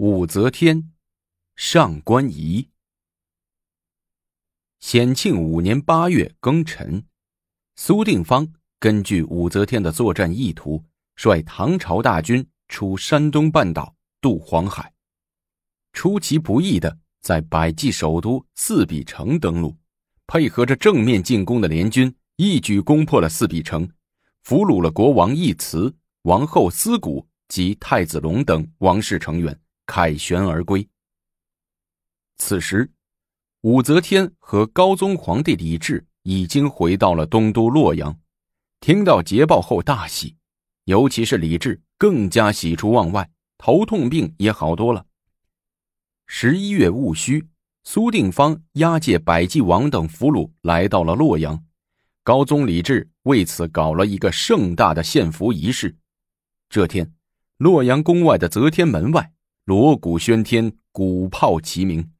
武则天，上官仪。显庆五年八月庚辰，苏定方根据武则天的作战意图，率唐朝大军出山东半岛渡黄海，出其不意的在百济首都四壁城登陆，配合着正面进攻的联军，一举攻破了四壁城，俘虏了国王义慈、王后思古及太子龙等王室成员。凯旋而归。此时，武则天和高宗皇帝李治已经回到了东都洛阳。听到捷报后大喜，尤其是李治更加喜出望外，头痛病也好多了。十一月戊戌，苏定方押解百济王等俘虏来到了洛阳，高宗李治为此搞了一个盛大的献俘仪式。这天，洛阳宫外的则天门外。锣鼓喧天，鼓炮齐鸣。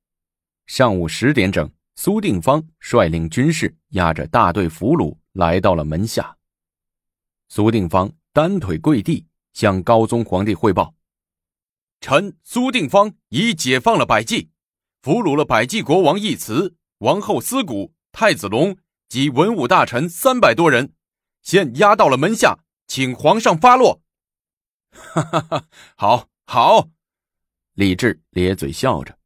上午十点整，苏定方率领军士押着大队俘虏来到了门下。苏定方单腿跪地，向高宗皇帝汇报：“臣苏定方已解放了百济，俘虏了百济国王义慈、王后思古、太子龙及文武大臣三百多人，现押到了门下，请皇上发落。”哈哈哈，好，好。李治咧嘴笑着，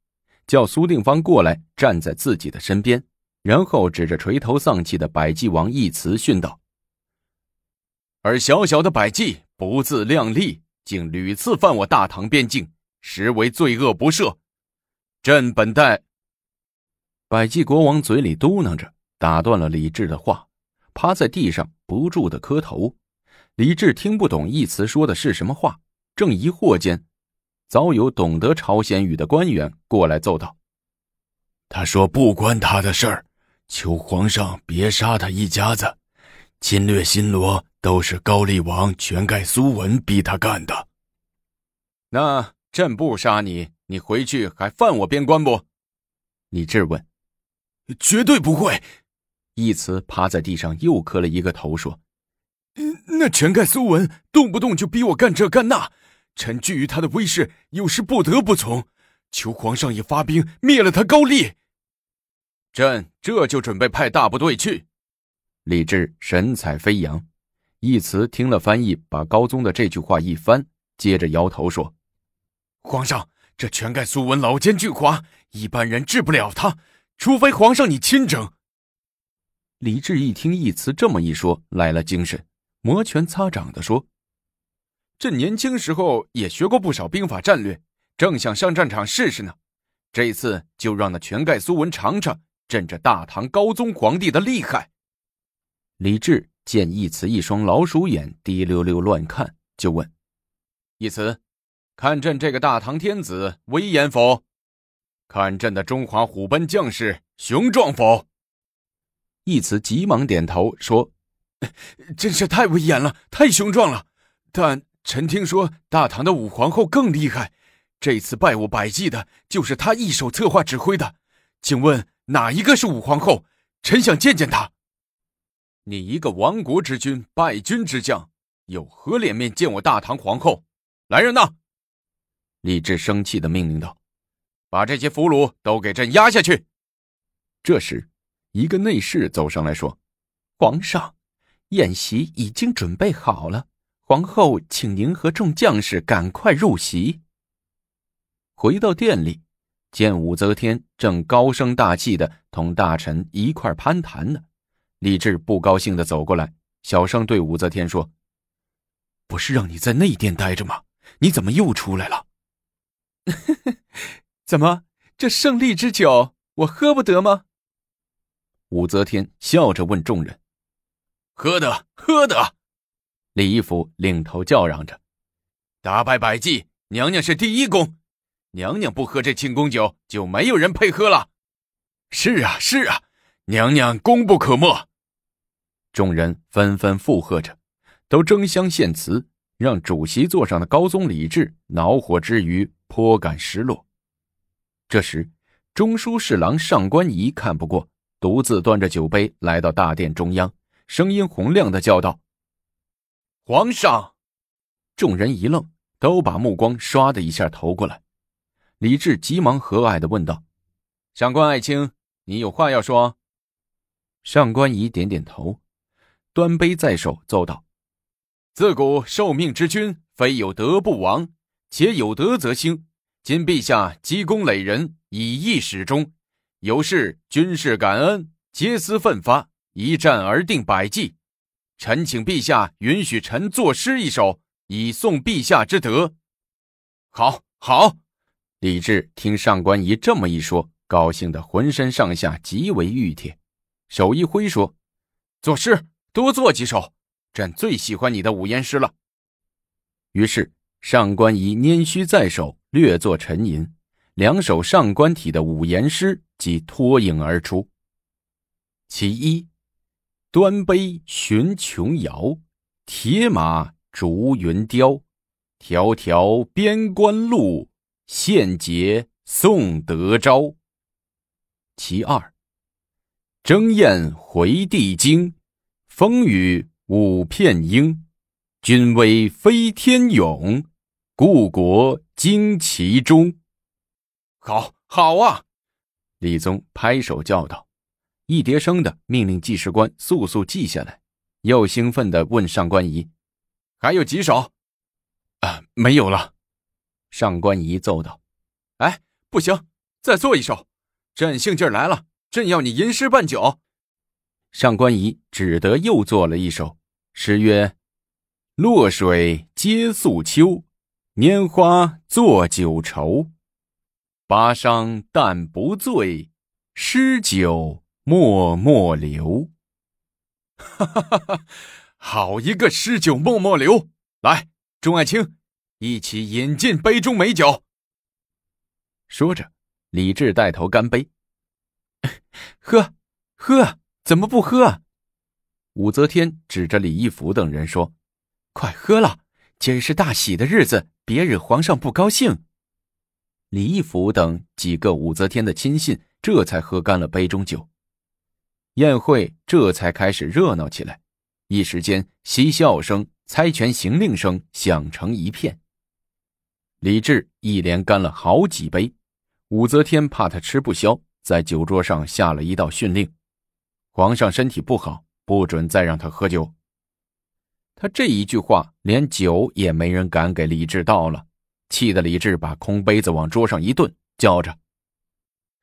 叫苏定方过来站在自己的身边，然后指着垂头丧气的百济王一词训道：“而小小的百济不自量力，竟屡次犯我大唐边境，实为罪恶不赦。朕本待……”百济国王嘴里嘟囔着，打断了李治的话，趴在地上不住的磕头。李治听不懂一词说的是什么话，正疑惑间。早有懂得朝鲜语的官员过来奏道：“他说不关他的事儿，求皇上别杀他一家子。侵略新罗都是高丽王全盖苏文逼他干的。那朕不杀你，你回去还犯我边关不？”李治问。“绝对不会。”一慈趴在地上又磕了一个头，说：“那全盖苏文动不动就逼我干这干那。”臣惧于他的威势，有时不得不从。求皇上也发兵灭了他高丽。朕这就准备派大部队去。李治神采飞扬，义慈听了翻译，把高宗的这句话一翻，接着摇头说：“皇上，这全盖苏文老奸巨猾，一般人治不了他，除非皇上你亲征。”李治一听义慈这么一说，来了精神，摩拳擦掌的说。朕年轻时候也学过不少兵法战略，正想上战场试试呢。这次就让那全盖苏文尝尝朕这大唐高宗皇帝的厉害。李治见义慈一双老鼠眼滴溜溜乱看，就问：“义慈，看朕这个大唐天子威严否？看朕的中华虎贲将士雄壮否？”义慈急忙点头说：“真是太威严了，太雄壮了。但……”臣听说大唐的武皇后更厉害，这次拜我百济的，就是她一手策划指挥的。请问哪一个是武皇后？臣想见见她。你一个亡国之君、败军之将，有何脸面见我大唐皇后？来人呐！李治生气的命令道：“把这些俘虏都给朕押下去。”这时，一个内侍走上来说：“皇上，宴席已经准备好了。”皇后，请您和众将士赶快入席。回到殿里，见武则天正高声大气的同大臣一块攀谈呢。李治不高兴的走过来，小声对武则天说：“不是让你在内殿待着吗？你怎么又出来了？怎么，这胜利之酒我喝不得吗？”武则天笑着问众人：“喝的，喝的。”李义府领头叫嚷着：“打败百济，娘娘是第一功。娘娘不喝这庆功酒，就没有人配喝了。”“是啊，是啊，娘娘功不可没。”众人纷纷附和着，都争相献词，让主席座上的高宗李治恼火之余颇感失落。这时，中书侍郎上官仪看不过，独自端着酒杯来到大殿中央，声音洪亮的叫道。皇上，众人一愣，都把目光唰的一下投过来。李治急忙和蔼的问道：“上官爱卿，你有话要说？”上官仪点点头，端杯在手，奏道：“自古受命之君，非有德不亡，且有德则兴。今陛下积功累人，以义始终，有事军事感恩，皆思奋发，一战而定百计。臣请陛下允许臣作诗一首，以颂陛下之德。”好，好。李治听上官仪这么一说，高兴的浑身上下极为熨帖，手一挥说：“作诗，多作几首，朕最喜欢你的五言诗了。”于是上官仪拈须在手，略作沉吟，两首上官体的五言诗即脱颖而出。其一：“端杯寻琼瑶，铁马逐云雕，迢迢边关路。”献捷送德昭。其二，征雁回帝京，风雨舞片鹰。君威飞天勇，故国惊其中。好，好啊！李宗拍手叫道，一叠声的命令记事官速速记下来，又兴奋的问上官仪：“还有几首？”啊，没有了。上官仪奏道：“哎，不行，再做一首，朕兴劲来了，朕要你吟诗半酒。”上官仪只得又做了一首诗，曰：“落水皆素秋，拈花作酒愁。巴商但不醉，诗酒默默流。”哈哈哈哈！好一个诗酒默默流！来，钟爱卿。一起饮尽杯中美酒。说着，李治带头干杯。喝，喝，怎么不喝？武则天指着李义府等人说：“快喝了，今是大喜的日子，别惹皇上不高兴。”李义府等几个武则天的亲信这才喝干了杯中酒。宴会这才开始热闹起来，一时间嬉笑声、猜拳行令声响成一片。李治一连干了好几杯，武则天怕他吃不消，在酒桌上下了一道训令：皇上身体不好，不准再让他喝酒。他这一句话，连酒也没人敢给李治倒了，气得李治把空杯子往桌上一顿，叫着：“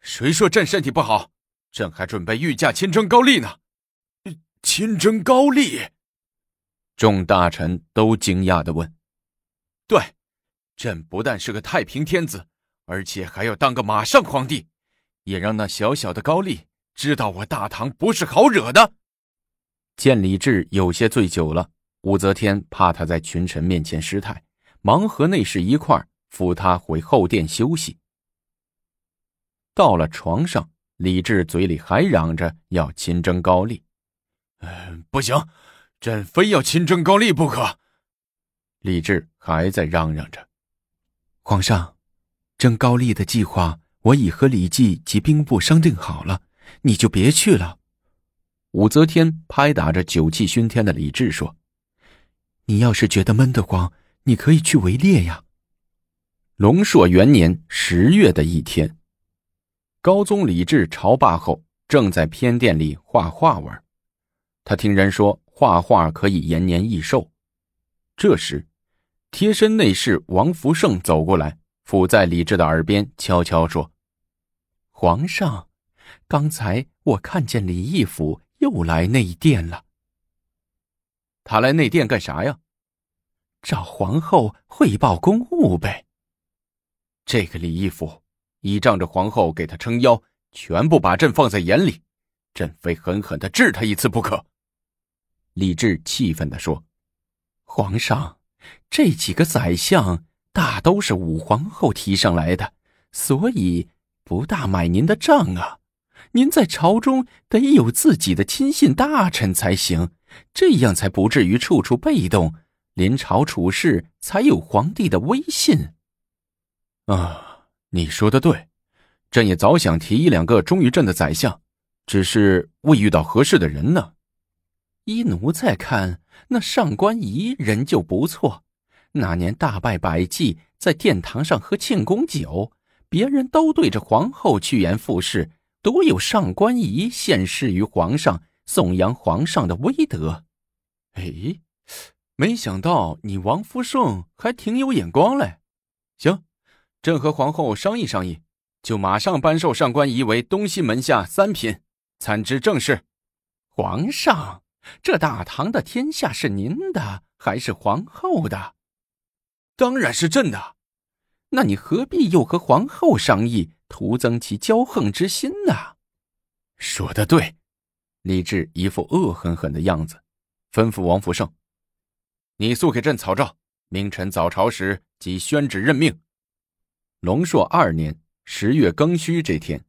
谁说朕身体不好？朕还准备御驾亲征高丽呢！”亲征高丽，众大臣都惊讶的问：“对。”朕不但是个太平天子，而且还要当个马上皇帝，也让那小小的高丽知道我大唐不是好惹的。见李治有些醉酒了，武则天怕他在群臣面前失态，忙和内侍一块扶他回后殿休息。到了床上，李治嘴里还嚷着要亲征高丽，嗯，不行，朕非要亲征高丽不可。李治还在嚷嚷着。皇上，征高丽的计划我已和李绩及兵部商定好了，你就别去了。武则天拍打着酒气熏天的李治说：“你要是觉得闷得慌，你可以去围猎呀。”龙朔元年十月的一天，高宗李治朝罢后，正在偏殿里画画玩。他听人说画画可以延年益寿，这时。贴身内侍王福胜走过来，伏在李治的耳边悄悄说：“皇上，刚才我看见李义府又来内殿了。他来内殿干啥呀？找皇后汇报公务呗。这个李义府倚仗着皇后给他撑腰，全部把朕放在眼里，朕非狠狠的治他一次不可。”李治气愤的说：“皇上。”这几个宰相大都是武皇后提上来的，所以不大买您的账啊。您在朝中得有自己的亲信大臣才行，这样才不至于处处被动，临朝处事才有皇帝的威信。啊，你说的对，朕也早想提一两个忠于朕的宰相，只是未遇到合适的人呢。依奴在看，那上官仪人就不错。那年大败百济，在殿堂上喝庆功酒，别人都对着皇后趋炎附势，独有上官仪献诗于皇上，颂扬皇上的威德。哎，没想到你王福胜还挺有眼光嘞。行，朕和皇后商议商议，就马上颁授上官仪为东西门下三品，参知政事。皇上，这大唐的天下是您的还是皇后的？当然是朕的。那你何必又和皇后商议，徒增其骄横之心呢？说的对，李治一副恶狠狠的样子，吩咐王福胜：“你速给朕草诏，明晨早朝时即宣旨任命。”隆朔二年十月庚戌这天，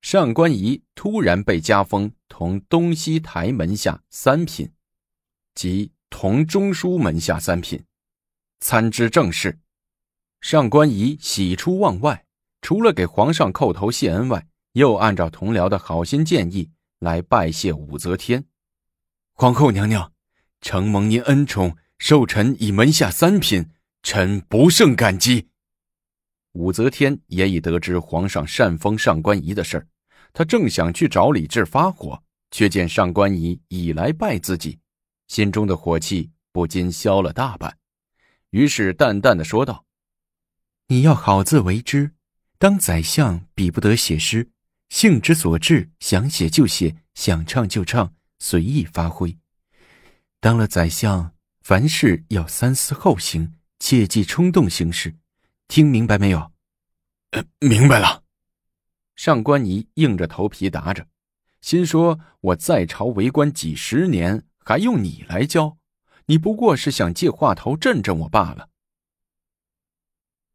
上官仪突然被加封同东西台门下三品，即同中书门下三品，参知政事。上官仪喜出望外，除了给皇上叩头谢恩外，又按照同僚的好心建议来拜谢武则天。皇后娘娘，承蒙您恩宠，受臣以门下三品，臣不胜感激。武则天也已得知皇上善封上官仪的事儿，她正想去找李治发火，却见上官仪已来拜自己，心中的火气不禁消了大半，于是淡淡的说道。你要好自为之，当宰相比不得写诗，兴之所至，想写就写，想唱就唱，随意发挥。当了宰相，凡事要三思后行，切忌冲动行事。听明白没有？呃，明白了。上官仪硬着头皮答着，心说：“我在朝为官几十年，还用你来教？你不过是想借话头震震我罢了。”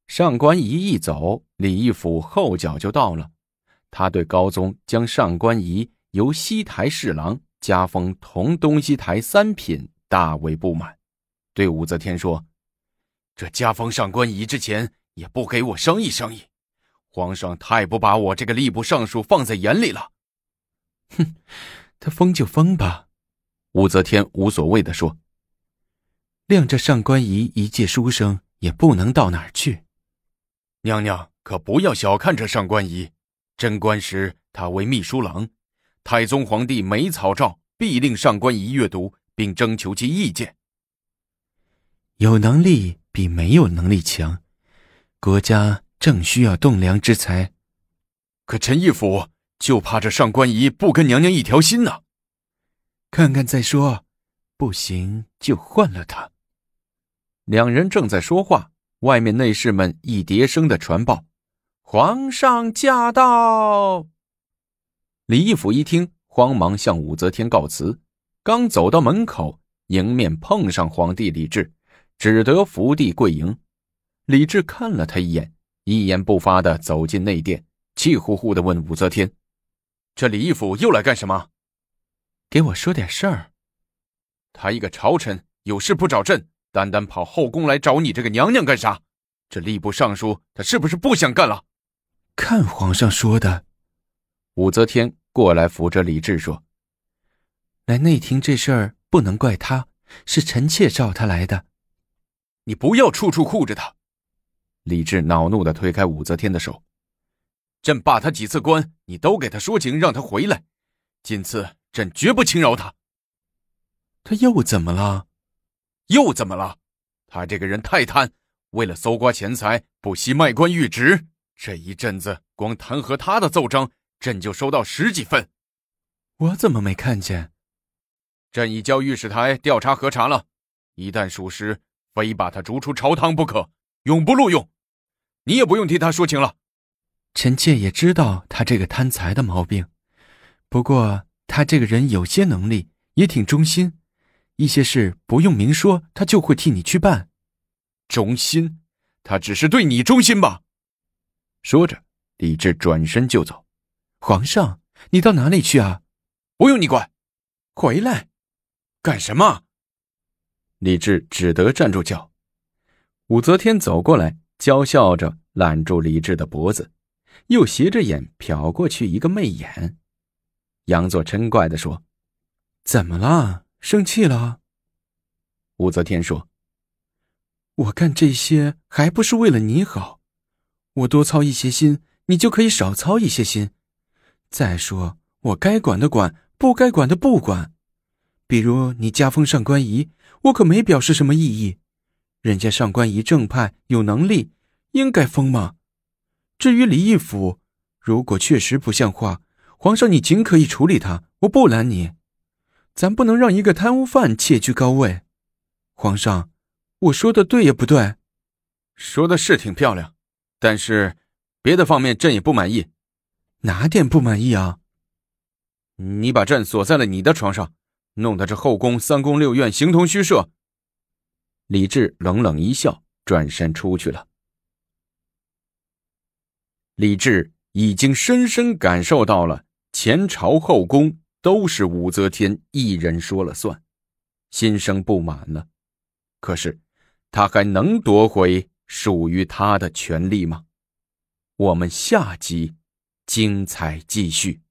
上官仪一走，李义府后脚就到了。他对高宗将上官仪由西台侍郎加封同东西台三品大为不满，对武则天说：“这加封上官仪之前也不给我商议商议，皇上太不把我这个吏部尚书放在眼里了。”哼，他封就封吧。武则天无所谓的说：“谅这上官仪一介书生，也不能到哪儿去。”娘娘可不要小看这上官仪，贞观时他为秘书郎，太宗皇帝每草诏必令上官仪阅读，并征求其意见。有能力比没有能力强，国家正需要栋梁之才。可陈义府就怕这上官仪不跟娘娘一条心呢。看看再说，不行就换了他。两人正在说话。外面内侍们一叠声的传报：“皇上驾到！”李义府一听，慌忙向武则天告辞。刚走到门口，迎面碰上皇帝李治，只得伏地跪迎。李治看了他一眼，一言不发的走进内殿，气呼呼的问武则天：“这李义府又来干什么？给我说点事儿。他一个朝臣，有事不找朕。”单单跑后宫来找你这个娘娘干啥？这吏部尚书他是不是不想干了？看皇上说的。武则天过来扶着李治说：“来内廷这事儿不能怪他，是臣妾召他来的。你不要处处护着他。”李治恼怒的推开武则天的手：“朕罢他几次官，你都给他说情，让他回来。今次朕绝不轻饶他。他又怎么了？”又怎么了？他这个人太贪，为了搜刮钱财，不惜卖官鬻职。这一阵子，光弹劾他的奏章，朕就收到十几份。我怎么没看见？朕已交御史台调查核查了，一旦属实，非把他逐出朝堂不可，永不录用。你也不用替他说情了。臣妾也知道他这个贪财的毛病，不过他这个人有些能力，也挺忠心。一些事不用明说，他就会替你去办。忠心，他只是对你忠心吧？说着，李治转身就走。皇上，你到哪里去啊？不用你管。回来，干什么？李治只得站住脚。武则天走过来，娇笑着揽住李治的脖子，又斜着眼瞟过去一个媚眼，杨作嗔怪的说：“怎么了？”生气了，武则天说：“我干这些还不是为了你好，我多操一些心，你就可以少操一些心。再说，我该管的管，不该管的不管。比如你加封上官仪，我可没表示什么异议。人家上官仪正派，有能力，应该封嘛。至于李义府，如果确实不像话，皇上你尽可以处理他，我不拦你。咱不能让一个贪污犯窃居高位。皇上，我说的对也不对？说的是挺漂亮，但是别的方面朕也不满意。哪点不满意啊？你把朕锁在了你的床上，弄得这后宫三宫六院形同虚设。李治冷冷一笑，转身出去了。李治已经深深感受到了前朝后宫都是武则天一人说了算，心生不满了。可是，他还能夺回属于他的权利吗？我们下集精彩继续。